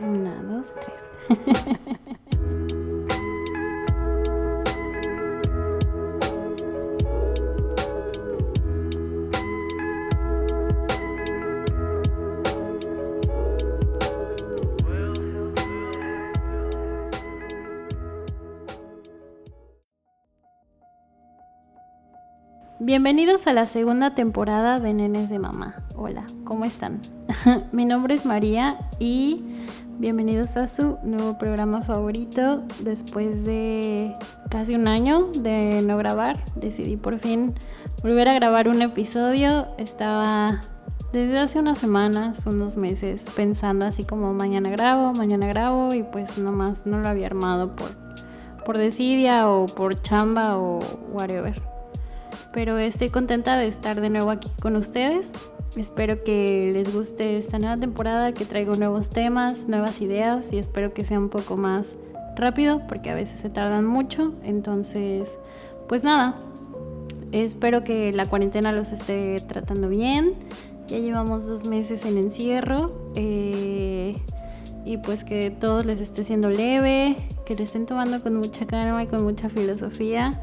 Una, dos, tres. Bienvenidos a la segunda temporada de Nenes de Mamá. Hola, ¿cómo están? Mi nombre es María y bienvenidos a su nuevo programa favorito. Después de casi un año de no grabar, decidí por fin volver a grabar un episodio. Estaba desde hace unas semanas, unos meses, pensando así como mañana grabo, mañana grabo y pues nomás no lo había armado por, por desidia o por chamba o whatever pero estoy contenta de estar de nuevo aquí con ustedes. Espero que les guste esta nueva temporada, que traigo nuevos temas, nuevas ideas y espero que sea un poco más rápido porque a veces se tardan mucho. Entonces, pues nada, espero que la cuarentena los esté tratando bien. Ya llevamos dos meses en encierro eh, y pues que todos les esté siendo leve, que le estén tomando con mucha calma y con mucha filosofía.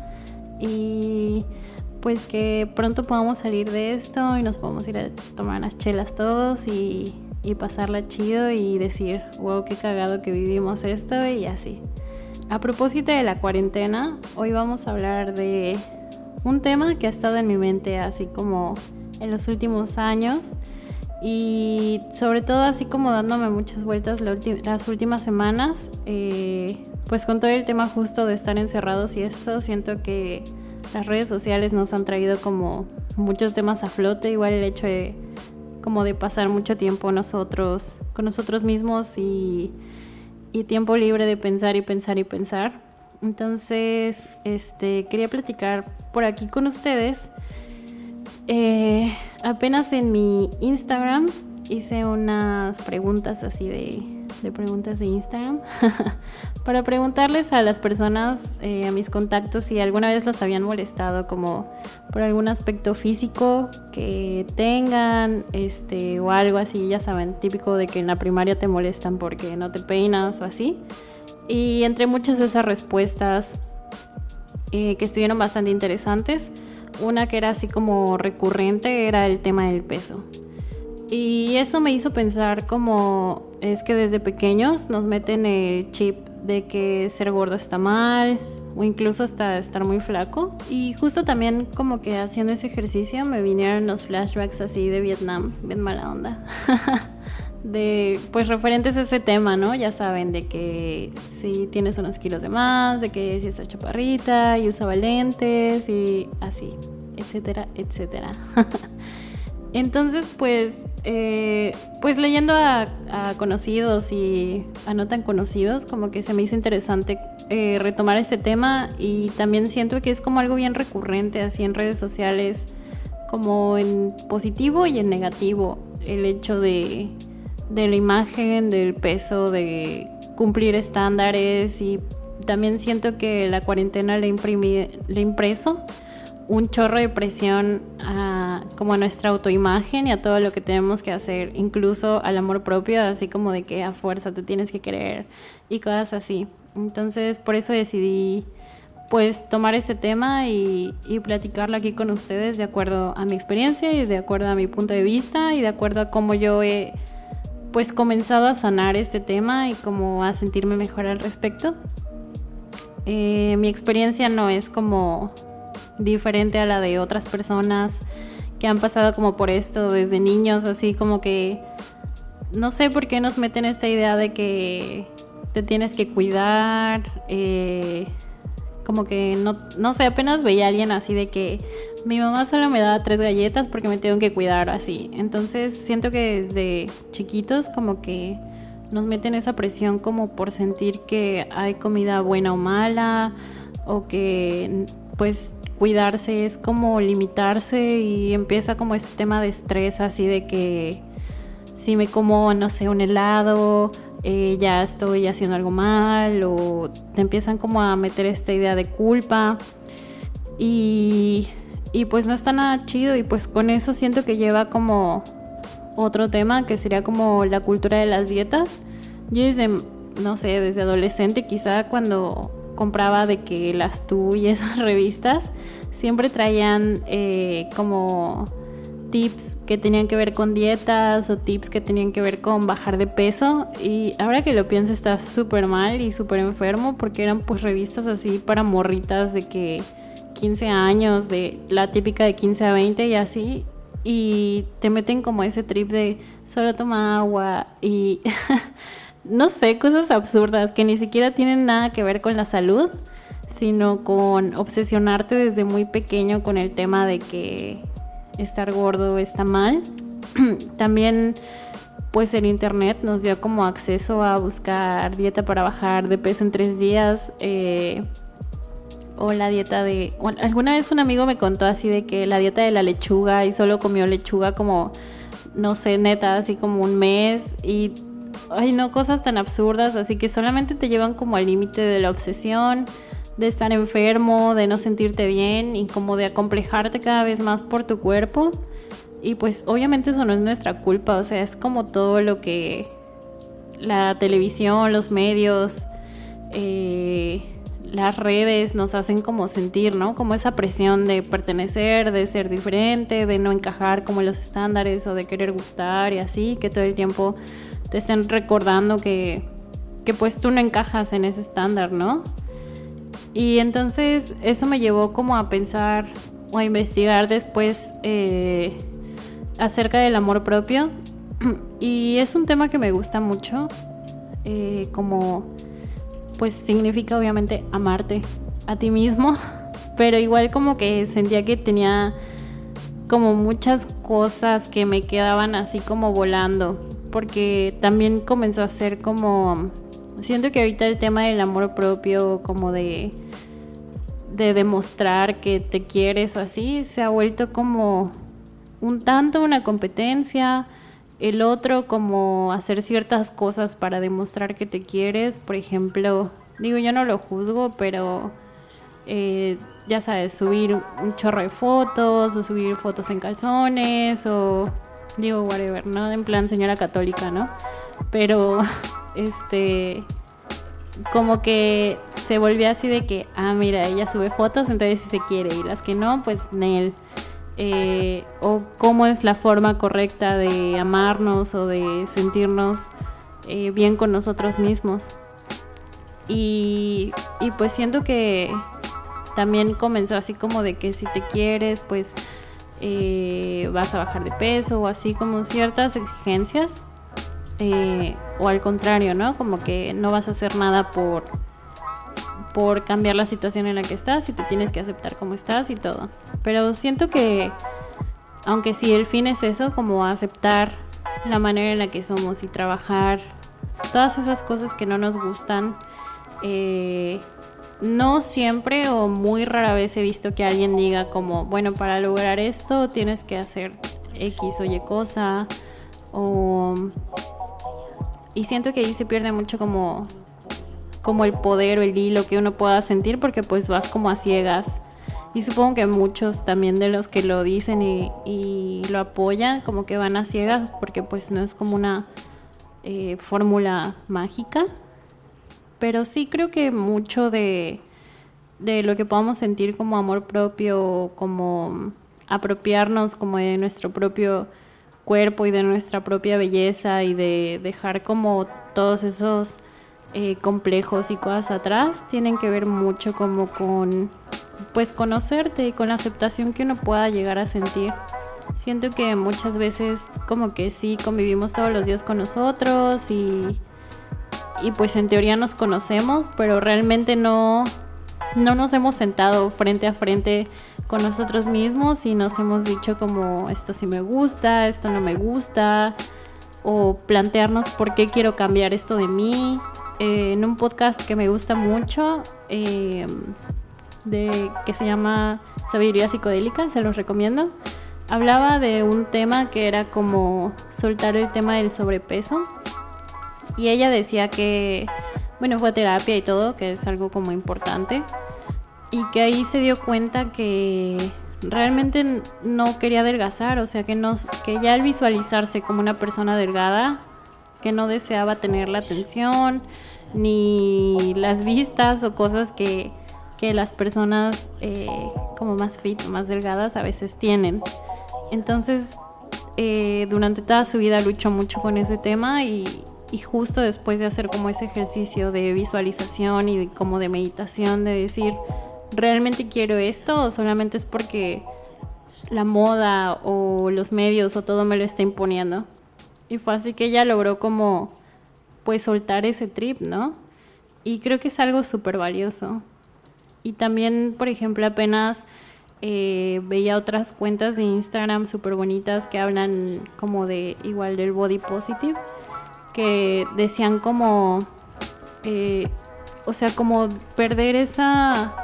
Y pues que pronto podamos salir de esto y nos podamos ir a tomar unas chelas todos y, pasarla chido y decir, wow, qué cagado que vivimos esto y así. A propósito de la cuarentena, hoy vamos a hablar de un tema que ha estado en mi mente así como en los últimos años y sobre todo así como dándome muchas vueltas las últimas semanas, eh, pues con todo el tema justo de estar encerrados y esto, siento que las redes sociales nos han traído como muchos temas a flote, igual el hecho de como de pasar mucho tiempo nosotros con nosotros mismos y, tiempo libre de pensar y pensar y pensar. Entonces, este quería platicar por aquí con ustedes. Eh, apenas en mi Instagram hice unas preguntas así de de preguntas de Instagram para preguntarles a las personas, eh, a mis contactos, si alguna vez los habían molestado como por algún aspecto físico que tengan, este, o algo así, ya saben, típico de que en la primaria te molestan porque no te peinas o así. Y entre muchas de esas respuestas eh, que estuvieron bastante interesantes, una que era así como recurrente era el tema del peso. Y eso me hizo pensar como es que desde pequeños nos meten el chip de que ser gordo está mal o incluso hasta estar muy flaco. Y justo también como que haciendo ese ejercicio me vinieron los flashbacks así de Vietnam, bien mala onda. de pues referentes a ese tema, ¿no? Ya saben de que si tienes unos kilos de más, de que si estás chaparrita y usaba lentes y así, etcétera, etcétera. Entonces, pues eh, pues leyendo a, conocidos y a no tan conocidos, como que se me hizo interesante eh, retomar este tema y también siento que es como algo bien recurrente así en redes sociales, como en positivo y en negativo, el hecho de, de la imagen, del peso, de cumplir estándares y también siento que la cuarentena le, le impreso un chorro de presión a como a nuestra autoimagen y a todo lo que tenemos que hacer, incluso al amor propio, así como de que a fuerza te tienes que querer y cosas así. Entonces, por eso decidí pues tomar este tema y, y platicarlo aquí con ustedes de acuerdo a mi experiencia y de acuerdo a mi punto de vista y de acuerdo a cómo yo he pues comenzado a sanar este tema y como a sentirme mejor al respecto. Eh, mi experiencia no es como diferente a la de otras personas que han pasado como por esto desde niños, así como que no sé por qué nos meten esta idea de que te tienes que cuidar, eh, como que no, no sé, apenas veía a alguien así de que mi mamá solo me da tres galletas porque me tengo que cuidar así. Entonces siento que desde chiquitos como que nos meten esa presión como por sentir que hay comida buena o mala o que pues cuidarse es como limitarse y empieza como este tema de estrés así de que si me como, no sé, un helado, eh, ya estoy haciendo algo mal o te empiezan como a meter esta idea de culpa. Y, y pues no está nada chido y pues con eso siento que lleva como otro tema que sería como la cultura de las dietas. Yo desde, no sé, desde adolescente quizá cuando compraba de que las tú y esas revistas siempre traían eh, como tips que tenían que ver con dietas o tips que tenían que ver con bajar de peso. Y ahora que lo pienso está súper mal y súper enfermo porque eran pues revistas así para morritas de que 15 años, de la típica de 15 a 20 y así. Y te meten como ese trip de solo toma agua y no sé, cosas absurdas que ni siquiera tienen nada que ver con la salud, sino con obsesionarte desde muy pequeño con el tema de que estar gordo está mal. También pues el internet nos dio como acceso a buscar dieta para bajar de peso en tres días. Eh, o la dieta de... alguna vez un amigo me contó así de que la dieta de la lechuga y solo comió lechuga como, no sé, neta, así como un mes y... Ay, no, cosas tan absurdas, así que solamente te llevan como al límite de la obsesión, de estar enfermo, de no sentirte bien y como de acomplejarte cada vez más por tu cuerpo. Y pues obviamente eso no es nuestra culpa, o sea, es como todo lo que la televisión, los medios, eh, las redes nos hacen como sentir, ¿no? Como esa presión de pertenecer, de ser diferente, de no encajar como los estándares o de querer gustar y así, que todo el tiempo te estén recordando que, que pues tú no encajas en ese estándar, ¿no? Y entonces eso me llevó como a pensar o a investigar después eh, acerca del amor propio. Y es un tema que me gusta mucho, eh, como pues significa obviamente amarte a ti mismo, pero igual como que sentía que tenía como muchas cosas que me quedaban así como volando, porque también comenzó a ser como, siento que ahorita el tema del amor propio, como de, de demostrar que te quieres o así, se ha vuelto como un tanto una competencia, el otro como hacer ciertas cosas para demostrar que te quieres, por ejemplo, digo yo no lo juzgo, pero eh, ya sabes, subir un chorro de fotos o subir fotos en calzones o digo whatever, ¿no? En plan señora católica, ¿no? Pero este como que se volvió así de que, ah, mira, ella sube fotos, entonces si se quiere, y las que no, pues Nel. Eh, o cómo es la forma correcta de amarnos o de sentirnos eh, bien con nosotros mismos. Y, y, pues siento que también comenzó así como de que si te quieres, pues eh, vas a bajar de peso o así como ciertas exigencias. o al contrario, ¿no? Como que no vas a hacer nada por, por cambiar la situación en la que estás y te tienes que aceptar como estás y todo. Pero siento que, aunque sí el fin es eso, como aceptar la manera en la que somos y trabajar todas esas cosas que no nos gustan, eh, no siempre o muy rara vez he visto que alguien diga como, bueno, para lograr esto tienes que hacer X o Y cosa. O... Y siento que ahí se pierde mucho como como el poder o el hilo que uno pueda sentir porque pues vas como a ciegas. Y supongo que muchos también de los que lo dicen y, lo apoyan como que van a ciegas porque pues no es como una eh, fórmula mágica. Pero sí creo que mucho de, de lo que podamos sentir como amor propio, como apropiarnos como de nuestro propio cuerpo y de nuestra propia belleza y de dejar como todos esos eh, complejos y cosas atrás tienen que ver mucho como con pues conocerte y con la aceptación que uno pueda llegar a sentir. Siento que muchas veces como que sí convivimos todos los días con nosotros y, y pues en teoría nos conocemos, pero realmente no, no nos hemos sentado frente a frente con nosotros mismos y nos hemos dicho como esto sí me gusta, esto no me gusta, o plantearnos por qué quiero cambiar esto de mí eh, en un podcast que me gusta mucho, eh, de, que se llama Sabiduría Psicodélica, se los recomiendo. Hablaba de un tema que era como soltar el tema del sobrepeso. Y ella decía que, bueno, fue terapia y todo, que es algo como importante. Y que ahí se dio cuenta que realmente no quería adelgazar, o sea que, no, que ya al visualizarse como una persona delgada, que no deseaba tener la atención, ni las vistas o cosas que, las personas eh, como más fit, más delgadas a veces tienen. Entonces, eh, durante toda su vida luchó mucho con ese tema y, y, justo después de hacer como ese ejercicio de visualización y como de meditación, de decir, ¿realmente quiero esto o solamente es porque la moda o los medios o todo me lo está imponiendo? Y fue así que ella logró como pues soltar ese trip, ¿no? Y creo que es algo súper valioso. Y también, por ejemplo, apenas eh, veía otras cuentas de Instagram súper bonitas que hablan como de igual del body positive, que decían como, eh, o sea, como perder esa,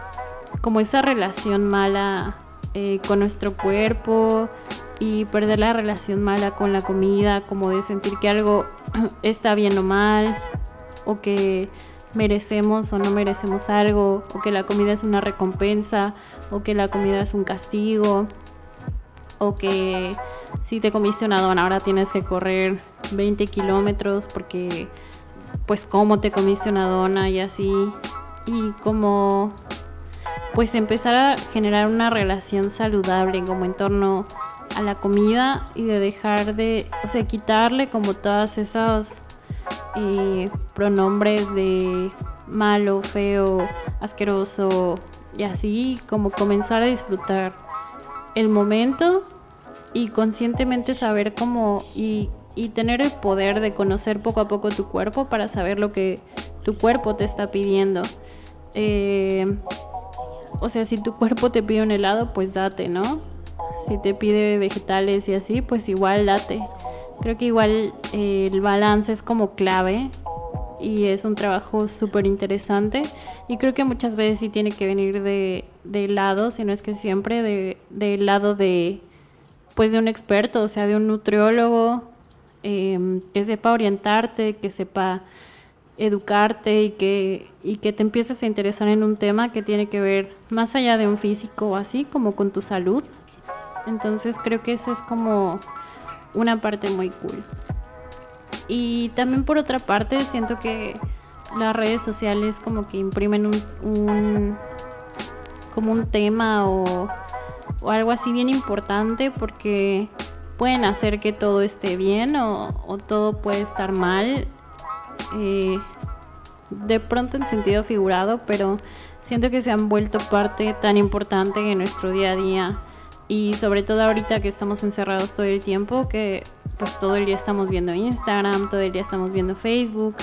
como esa relación mala eh, con nuestro cuerpo y perder la relación mala con la comida, como de sentir que algo está bien o mal, o que merecemos o no merecemos algo, o que la comida es una recompensa, o que la comida es un castigo, o que si te comiste una dona ahora tienes que correr 20 kilómetros porque pues cómo te comiste una dona y así, y como pues empezar a generar una relación saludable como en torno a la comida y de dejar de, o sea, quitarle como todas esos eh, pronombres de malo, feo, asqueroso y así como comenzar a disfrutar el momento y conscientemente saber cómo y, y tener el poder de conocer poco a poco tu cuerpo para saber lo que tu cuerpo te está pidiendo. Eh, o sea, si tu cuerpo te pide un helado, pues date, ¿no? si te pide vegetales y así, pues igual date. Creo que igual eh, el balance es como clave y es un trabajo súper interesante y creo que muchas veces sí tiene que venir de, de lado, si no es que siempre de, del lado de pues de un experto, o sea, de un nutriólogo em, que sepa orientarte, que sepa educarte y que, y que te empieces a interesar en un tema que tiene que ver más allá de un físico o así, como con tu salud, entonces creo que esa es como una parte muy cool. Y también por otra parte siento que las redes sociales como que imprimen un, como un tema o, algo así bien importante porque pueden hacer que todo esté bien o, todo puede estar mal. Eh, de pronto en sentido figurado, pero siento que se han vuelto parte tan importante en nuestro día a día y sobre todo ahorita que estamos encerrados todo el tiempo, que pues todo el día estamos viendo Instagram, todo el día estamos viendo Facebook.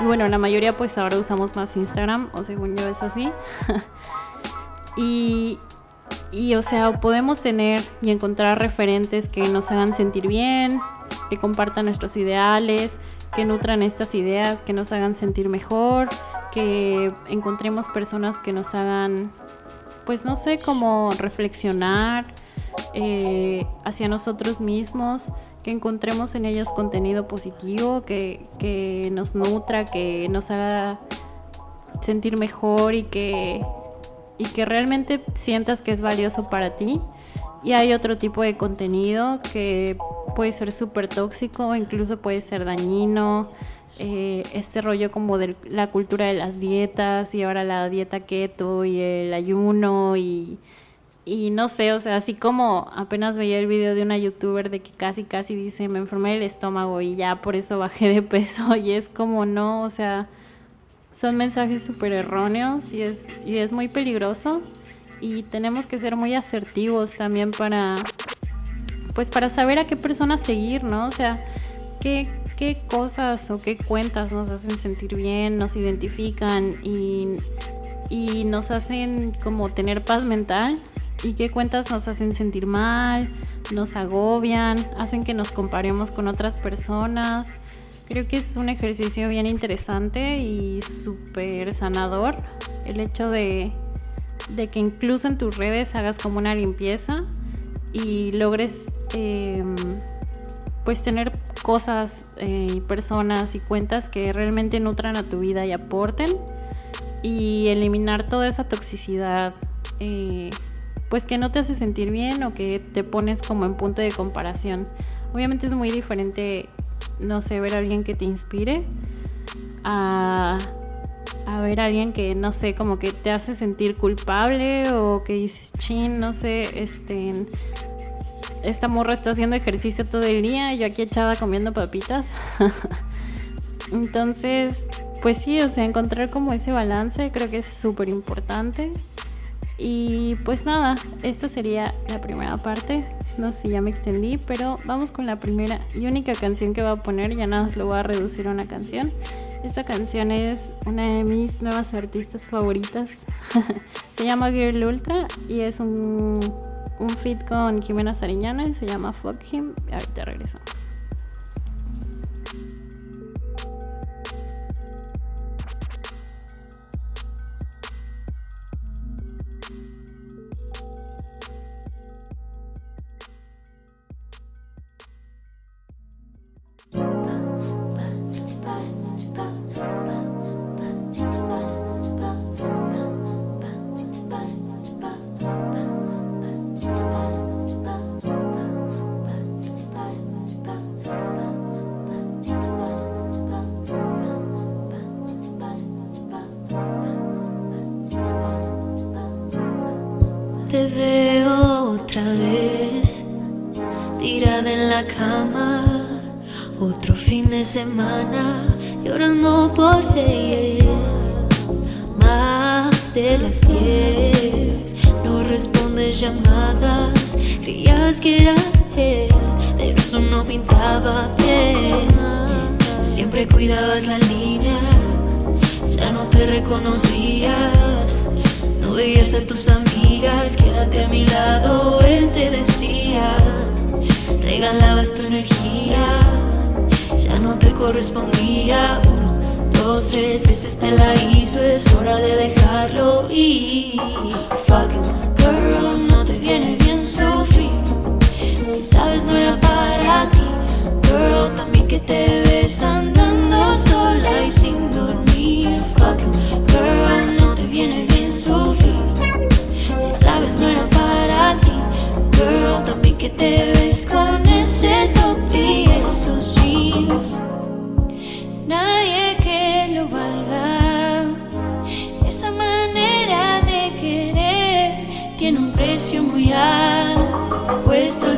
Y bueno, la mayoría pues ahora usamos más Instagram, o según yo es así. y, y o sea, podemos tener y encontrar referentes que nos hagan sentir bien, que compartan nuestros ideales, que nutran estas ideas, que nos hagan sentir mejor, que encontremos personas que nos hagan pues no sé, cómo reflexionar eh, hacia nosotros mismos, que encontremos en ellos contenido positivo, que, que nos nutra, que nos haga sentir mejor y que, y que realmente sientas que es valioso para ti. Y hay otro tipo de contenido que puede ser súper tóxico, incluso puede ser dañino, eh, este rollo como de la cultura de las dietas y ahora la dieta keto y el ayuno y, y no sé, o sea, así como apenas veía el video de una youtuber de que casi casi dice me enfermé el estómago y ya por eso bajé de peso y es como no, o sea, son mensajes súper erróneos y es, y es muy peligroso y tenemos que ser muy asertivos también para pues para saber a qué persona seguir, ¿no? O sea, qué, qué cosas o qué cuentas nos hacen sentir bien, nos identifican y, y nos hacen como tener paz mental y qué cuentas nos hacen sentir mal, nos agobian, hacen que nos comparemos con otras personas. Creo que es un ejercicio bien interesante y súper sanador el hecho de, que incluso en tus redes hagas como una limpieza y logres em, pues tener cosas eh, y personas y cuentas que realmente nutran a tu vida y aporten y eliminar toda esa toxicidad eh, pues que no te hace sentir bien o que te pones como en punto de comparación. Obviamente es muy diferente no sé, ver a alguien que te inspire, a, a ver a alguien que, no sé, como que te hace sentir culpable o que dices, chin, no sé, este, esta morra está haciendo ejercicio todo el día, yo aquí echada comiendo papitas. Entonces, pues sí, o sea, encontrar como ese balance creo que es súper importante. Y pues nada, esta sería la primera parte. No sé si ya me extendí, pero vamos con la primera y única canción que voy a poner. Ya nada más lo voy a reducir a una canción. Esta canción es una de mis nuevas artistas favoritas. se llama Girl Ultra y es un, un feat con Jimena Sariñana se llama Fuck Him. Ahorita regresamos. Cama, otro fin de semana, llorando por él. Más de las diez, no respondes llamadas, creías que era él, pero eso no pintaba bien. Siempre cuidabas la línea, ya no te reconocías. No veías a tus amigas, quédate a mi lado, él te decía. Regalabas tu energía, ya no te correspondía. Uno, dos, tres veces te la hizo, es hora de dejarlo ir. Fucking girl, no te viene bien sufrir. Si sabes, no era para ti. Girl, también que te alto. Cuesta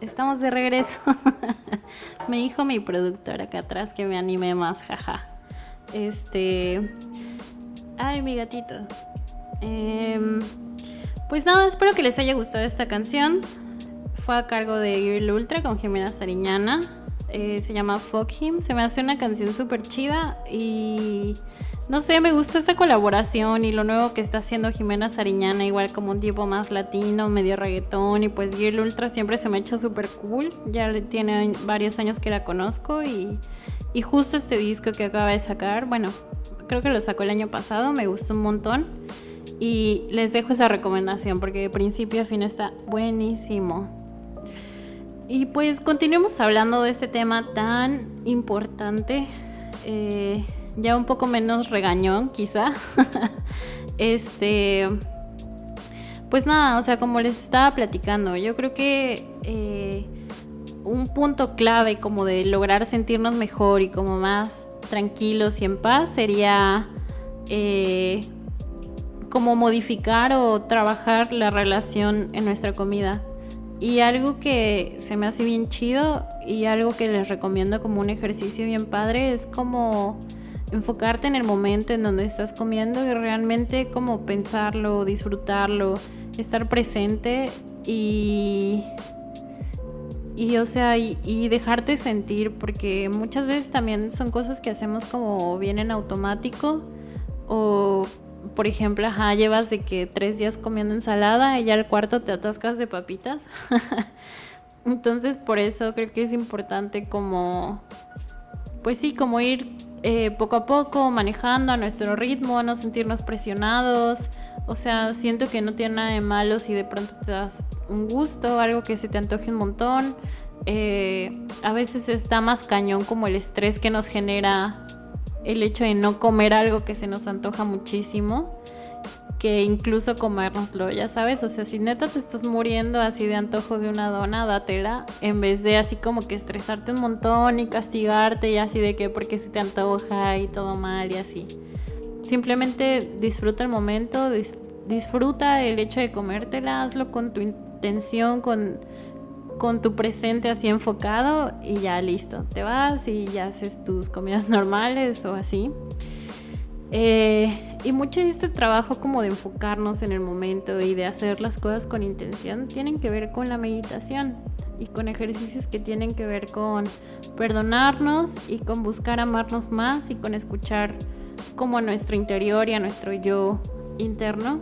estamos de regreso. me dijo mi productor acá atrás que me anime más, jaja. Este. Ay, mi gatito. Em, pues nada, espero que les haya gustado esta canción. Fue a cargo de Girl Ultra con Jimena Sariñana. Eh, se llama Fuck Him. Se me hace una canción súper chida y no sé, me gustó esta colaboración y lo nuevo que está haciendo Jimena Sariñana, igual como un tipo más latino, medio reggaetón y pues Girl Ultra siempre se me ha hecho súper cool. Ya le tiene varios años que la conozco y, Y justo este disco que acaba de sacar, bueno, creo que lo sacó el año pasado, me gustó un montón. Y les dejo esa recomendación porque de principio a fin está buenísimo. Y pues continuemos hablando de este tema tan importante. Eh, ya un poco menos regañón, quizá. este. Pues nada, o sea, como les estaba platicando, yo creo que eh, un punto clave como de lograr sentirnos mejor y como más tranquilos y en paz sería eh, como modificar o trabajar la relación en nuestra comida. Y algo que se me hace bien chido y algo que les recomiendo como un ejercicio bien padre es como enfocarte en el momento en donde estás comiendo y realmente como pensarlo, disfrutarlo, estar presente y y o sea, y, dejarte sentir, porque muchas veces también son cosas que hacemos como bien en automático, o por ejemplo, ajá, llevas de que tres días comiendo ensalada y ya al cuarto te atascas de papitas. Entonces, por eso creo que es importante como, pues sí, como ir eh, poco a poco, manejando a nuestro ritmo, no sentirnos presionados. O sea, siento que no tiene nada de malo si de pronto te das un gusto, algo que se te antoje un montón. Eh, a veces está más cañón como el estrés que nos genera el hecho de no comer algo que se nos antoja muchísimo que incluso comérnoslo, ya sabes, o sea, si neta te estás muriendo así de antojo de una dona, dátela, en vez de así como que estresarte un montón y castigarte y así de que porque se te antoja y todo mal y así. Simplemente disfruta el momento, disfruta el hecho de comértela, hazlo con tu intención, con, con tu presente así enfocado y ya listo, te vas y ya haces tus comidas normales o así. Eh, y mucho de este trabajo como de enfocarnos en el momento y de hacer las cosas con intención tienen que ver con la meditación y con ejercicios que tienen que ver con perdonarnos y con buscar amarnos más y con escuchar como a nuestro interior y a nuestro yo interno.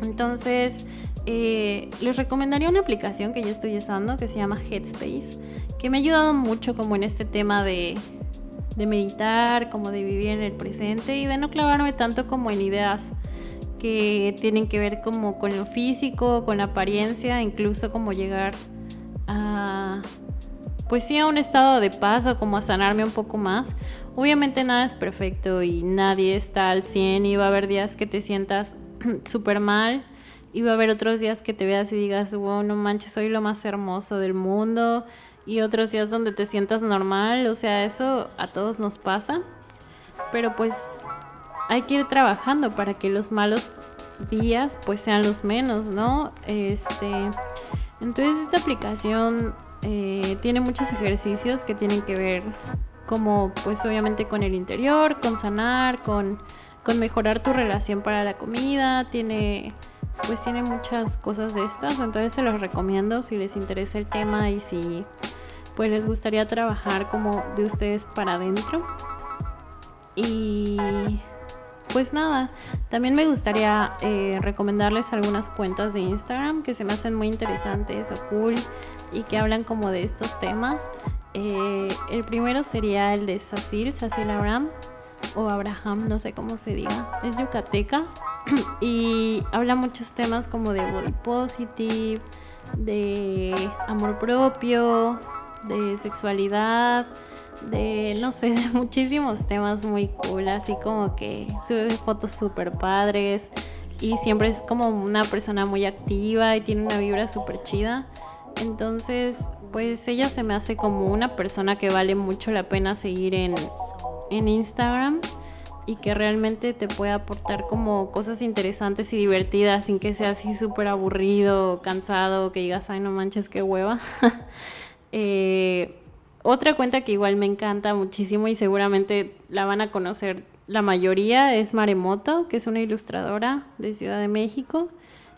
Entonces, eh, les recomendaría una aplicación que yo estoy usando que se llama Headspace, que me ha ayudado mucho como en este tema de de meditar, como de vivir en el presente y de no clavarme tanto como en ideas que tienen que ver como con lo físico, con la apariencia, incluso como llegar a pues sí a un estado de paz o como a sanarme un poco más. Obviamente nada es perfecto y nadie está al 100 y va a haber días que te sientas súper mal y va a haber otros días que te veas y digas, wow, no manches, soy lo más hermoso del mundo y otros días donde te sientas normal, o sea, eso a todos nos pasa, pero pues hay que ir trabajando para que los malos días pues sean los menos, ¿no? Este, entonces esta aplicación eh, tiene muchos ejercicios que tienen que ver como pues obviamente con el interior, con sanar, con, con mejorar tu relación para la comida, tiene pues tiene muchas cosas de estas, entonces se los recomiendo si les interesa el tema y si pues les gustaría trabajar como de ustedes para adentro. Y pues nada, también me gustaría eh, recomendarles algunas cuentas de Instagram que se me hacen muy interesantes o cool y que hablan como de estos temas. Eh, el primero sería el de Sacil, Sacil Abraham o Abraham, no sé cómo se diga, es yucateca y habla muchos temas como de body positive, de amor propio, de sexualidad, de no sé, de muchísimos temas muy cool, así como que sube fotos súper padres y siempre es como una persona muy activa y tiene una vibra súper chida. Entonces, pues ella se me hace como una persona que vale mucho la pena seguir en, en Instagram y que realmente te puede aportar como cosas interesantes y divertidas sin que sea así súper aburrido, cansado, que digas, ay no manches, qué hueva. Eh, otra cuenta que igual me encanta muchísimo y seguramente la van a conocer la mayoría es Maremoto, que es una ilustradora de Ciudad de México.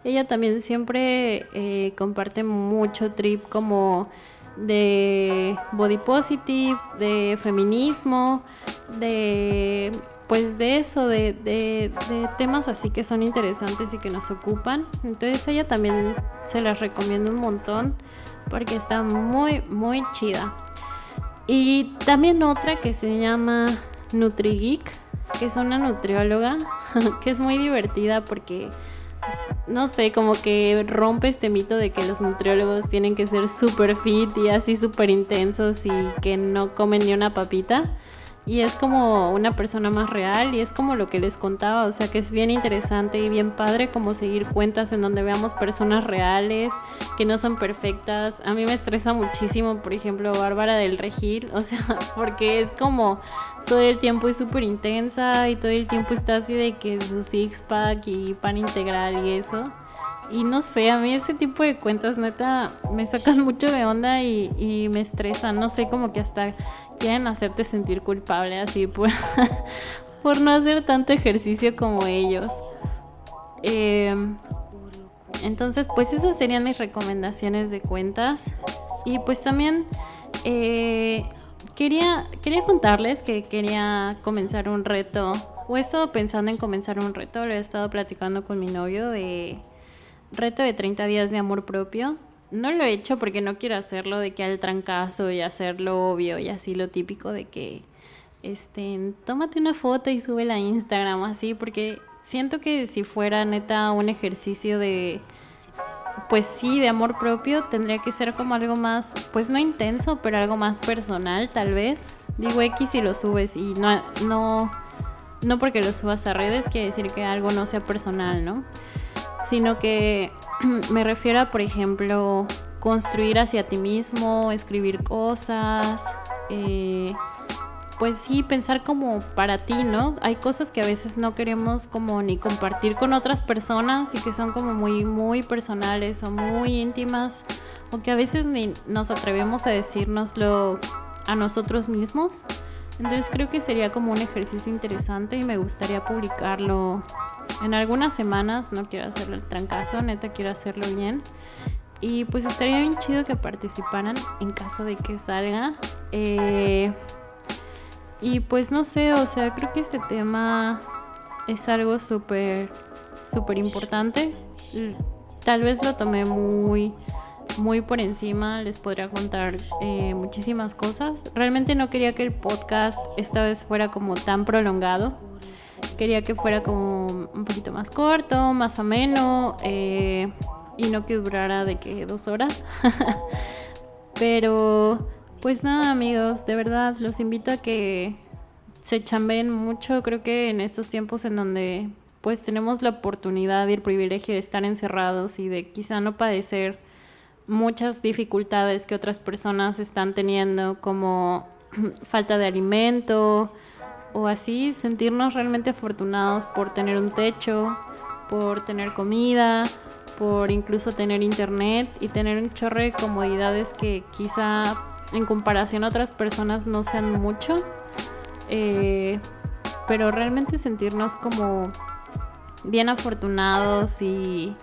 Ella también siempre eh, comparte mucho trip como de body positive, de feminismo, de pues de eso, de, de, temas así que son interesantes y que nos ocupan. Entonces ella también se las recomiendo un montón porque está muy, muy chida. Y también otra que se llama NutriGeek, que es una nutrióloga, que es muy divertida porque, no sé, como que rompe este mito de que los nutriólogos tienen que ser súper fit y así súper intensos y que no comen ni una papita y es como una persona más real y es como lo que les contaba, o sea que es bien interesante y bien padre como seguir cuentas en donde veamos personas reales que no son perfectas. A mí me estresa muchísimo, por ejemplo, Bárbara del Regil, o sea, porque es como todo el tiempo es súper intensa y todo el tiempo está así de que su six pack y pan integral y eso. Y no sé, a mí ese tipo de cuentas neta me sacan mucho de onda y, me estresan, no sé, como que hasta quieren hacerte sentir culpable así por, por no hacer tanto ejercicio como ellos. Em, entonces, pues esas serían mis recomendaciones de cuentas. Y pues también eh, quería, quería contarles que quería comenzar un reto. O he estado pensando en comenzar un reto. Lo he estado platicando con mi novio de reto de 30 días de amor propio. No lo he hecho porque no quiero hacerlo de que al trancazo y hacerlo obvio y así lo típico de que, este, tómate una foto y sube a Instagram así, porque siento que si fuera neta un ejercicio de, pues sí, de amor propio, tendría que ser como algo más, pues no intenso, pero algo más personal tal vez. Digo X si lo subes y no, no, no porque lo subas a redes quiere decir que algo no sea personal, ¿no? Sino que me refiero a, por ejemplo, construir hacia ti mismo, escribir cosas, eh, pues sí, pensar como para ti, ¿no? Hay cosas que a veces no queremos como ni compartir con otras personas y que son como muy, muy personales o muy íntimas o que a veces ni nos atrevemos a decírnoslo a nosotros mismos. Entonces creo que sería como un ejercicio interesante y me gustaría publicarlo en algunas semanas no quiero hacerlo el trancazo, neta quiero hacerlo bien. Y pues estaría bien chido que participaran en caso de que salga. Eh, y pues no sé, o sea, creo que este tema es algo súper, súper importante. Tal vez lo tomé muy, muy por encima, les podría contar eh, muchísimas cosas. Realmente no quería que el podcast esta vez fuera como tan prolongado Quería que fuera como un poquito más corto, más ameno eh, y no que durara de que dos horas. Pero pues nada amigos, de verdad los invito a que se chambeen mucho. Creo que en estos tiempos en donde pues tenemos la oportunidad y el privilegio de estar encerrados y de quizá no padecer muchas dificultades que otras personas están teniendo como falta de alimento, o así sentirnos realmente afortunados por tener un techo, por tener comida, por incluso tener internet y tener un chorro de comodidades que quizá en comparación a otras personas no sean mucho, eh, pero realmente sentirnos como bien afortunados y,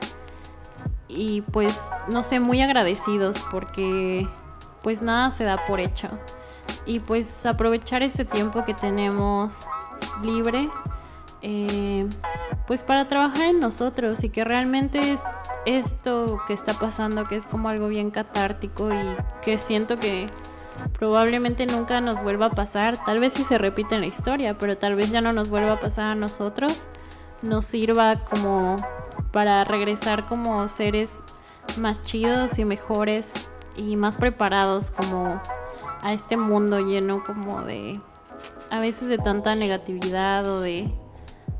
y pues no sé, muy agradecidos porque pues nada se da por hecho y pues aprovechar este tiempo que tenemos libre eh, pues para trabajar en nosotros y que realmente es esto que está pasando que es como algo bien catártico y que siento que probablemente nunca nos vuelva a pasar. Tal vez si se repite en la historia pero tal vez ya no nos vuelva a pasar a nosotros. Nos sirva como para regresar como seres más chidos y mejores y más preparados como a este mundo lleno como de a veces de tanta negatividad o de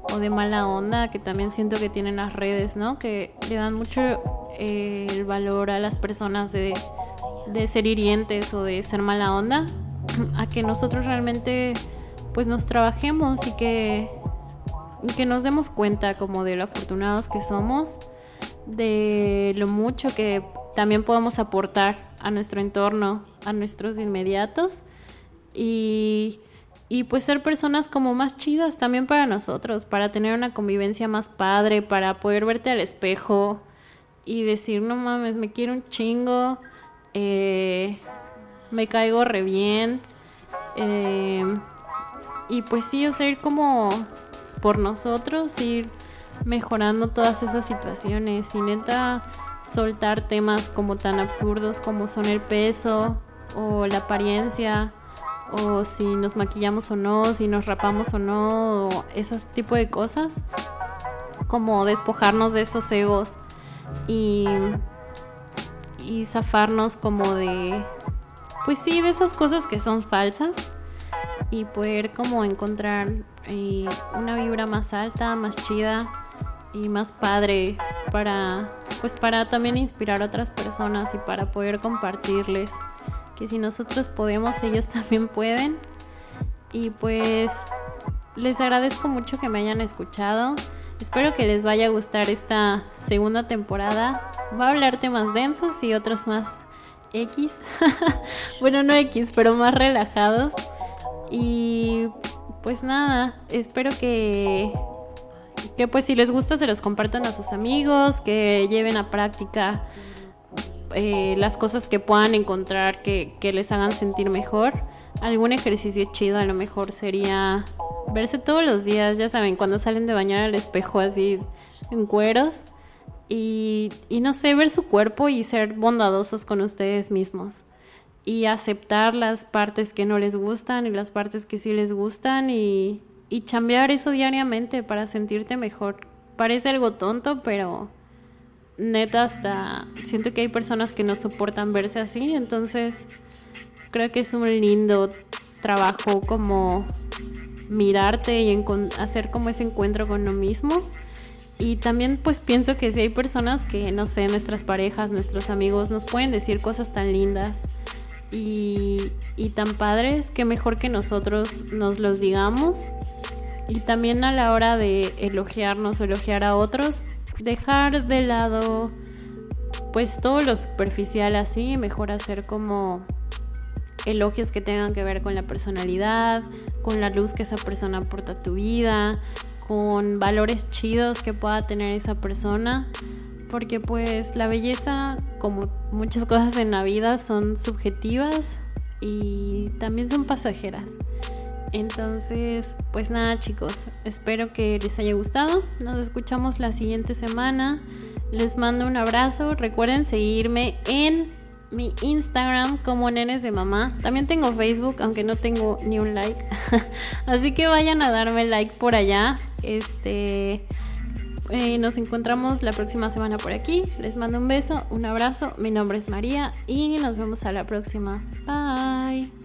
o de mala onda que también siento que tienen las redes, ¿no? Que le dan mucho eh, el valor a las personas de, de ser hirientes o de ser mala onda, a que nosotros realmente pues nos trabajemos y que, y que nos demos cuenta como de lo afortunados que somos, de lo mucho que también podemos aportar a nuestro entorno, a nuestros inmediatos y, y pues ser personas como más chidas también para nosotros, para tener una convivencia más padre, para poder verte al espejo y decir, no mames, me quiero un chingo, eh, me caigo re bien. Eh, y pues sí, o sea, ir como por nosotros, ir mejorando todas esas situaciones y neta soltar temas como tan absurdos como son el peso o la apariencia o si nos maquillamos o no, si nos rapamos o no, o esos tipo de cosas, como despojarnos de esos egos y, y zafarnos como de, pues sí, de esas cosas que son falsas y poder como encontrar eh, una vibra más alta, más chida y más padre para pues para también inspirar a otras personas y para poder compartirles que si nosotros podemos ellos también pueden. Y pues les agradezco mucho que me hayan escuchado. Espero que les vaya a gustar esta segunda temporada. Va a hablar temas densos y otros más X. Bueno no X pero más relajados. Y pues nada espero que que pues si les gusta se los compartan a sus amigos, que lleven a práctica eh, las cosas que puedan encontrar que, que les hagan sentir mejor. Algún ejercicio chido a lo mejor sería verse todos los días, ya saben, cuando salen de bañar al espejo así en cueros. Y, y, no sé, ver su cuerpo y ser bondadosos con ustedes mismos. Y aceptar las partes que no les gustan y las partes que sí les gustan y, y chambear eso diariamente para sentirte mejor. Parece algo tonto, pero neta hasta siento que hay personas que no soportan verse así, entonces creo que es un lindo trabajo como mirarte y hacer como ese encuentro con lo mismo. Y también pues pienso que si hay personas que, no sé, nuestras parejas, nuestros amigos nos pueden decir cosas tan lindas y, y tan padres que mejor que nosotros nos los digamos y también a la hora de elogiarnos o elogiar a otros, dejar de lado pues todo lo superficial así, mejor hacer como elogios que tengan que ver con la personalidad, con la luz que esa persona aporta a tu vida, con valores chidos que pueda tener esa persona, porque pues la belleza, como muchas cosas en la vida, son subjetivas y también son pasajeras. Entonces, pues nada chicos, espero que les haya gustado. Nos escuchamos la siguiente semana. Les mando un abrazo. Recuerden seguirme en mi Instagram como nenes de mamá. También tengo Facebook, aunque no tengo ni un like. Así que vayan a darme like por allá. Este eh, nos encontramos la próxima semana por aquí. Les mando un beso, un abrazo. Mi nombre es María y nos vemos a la próxima. Bye.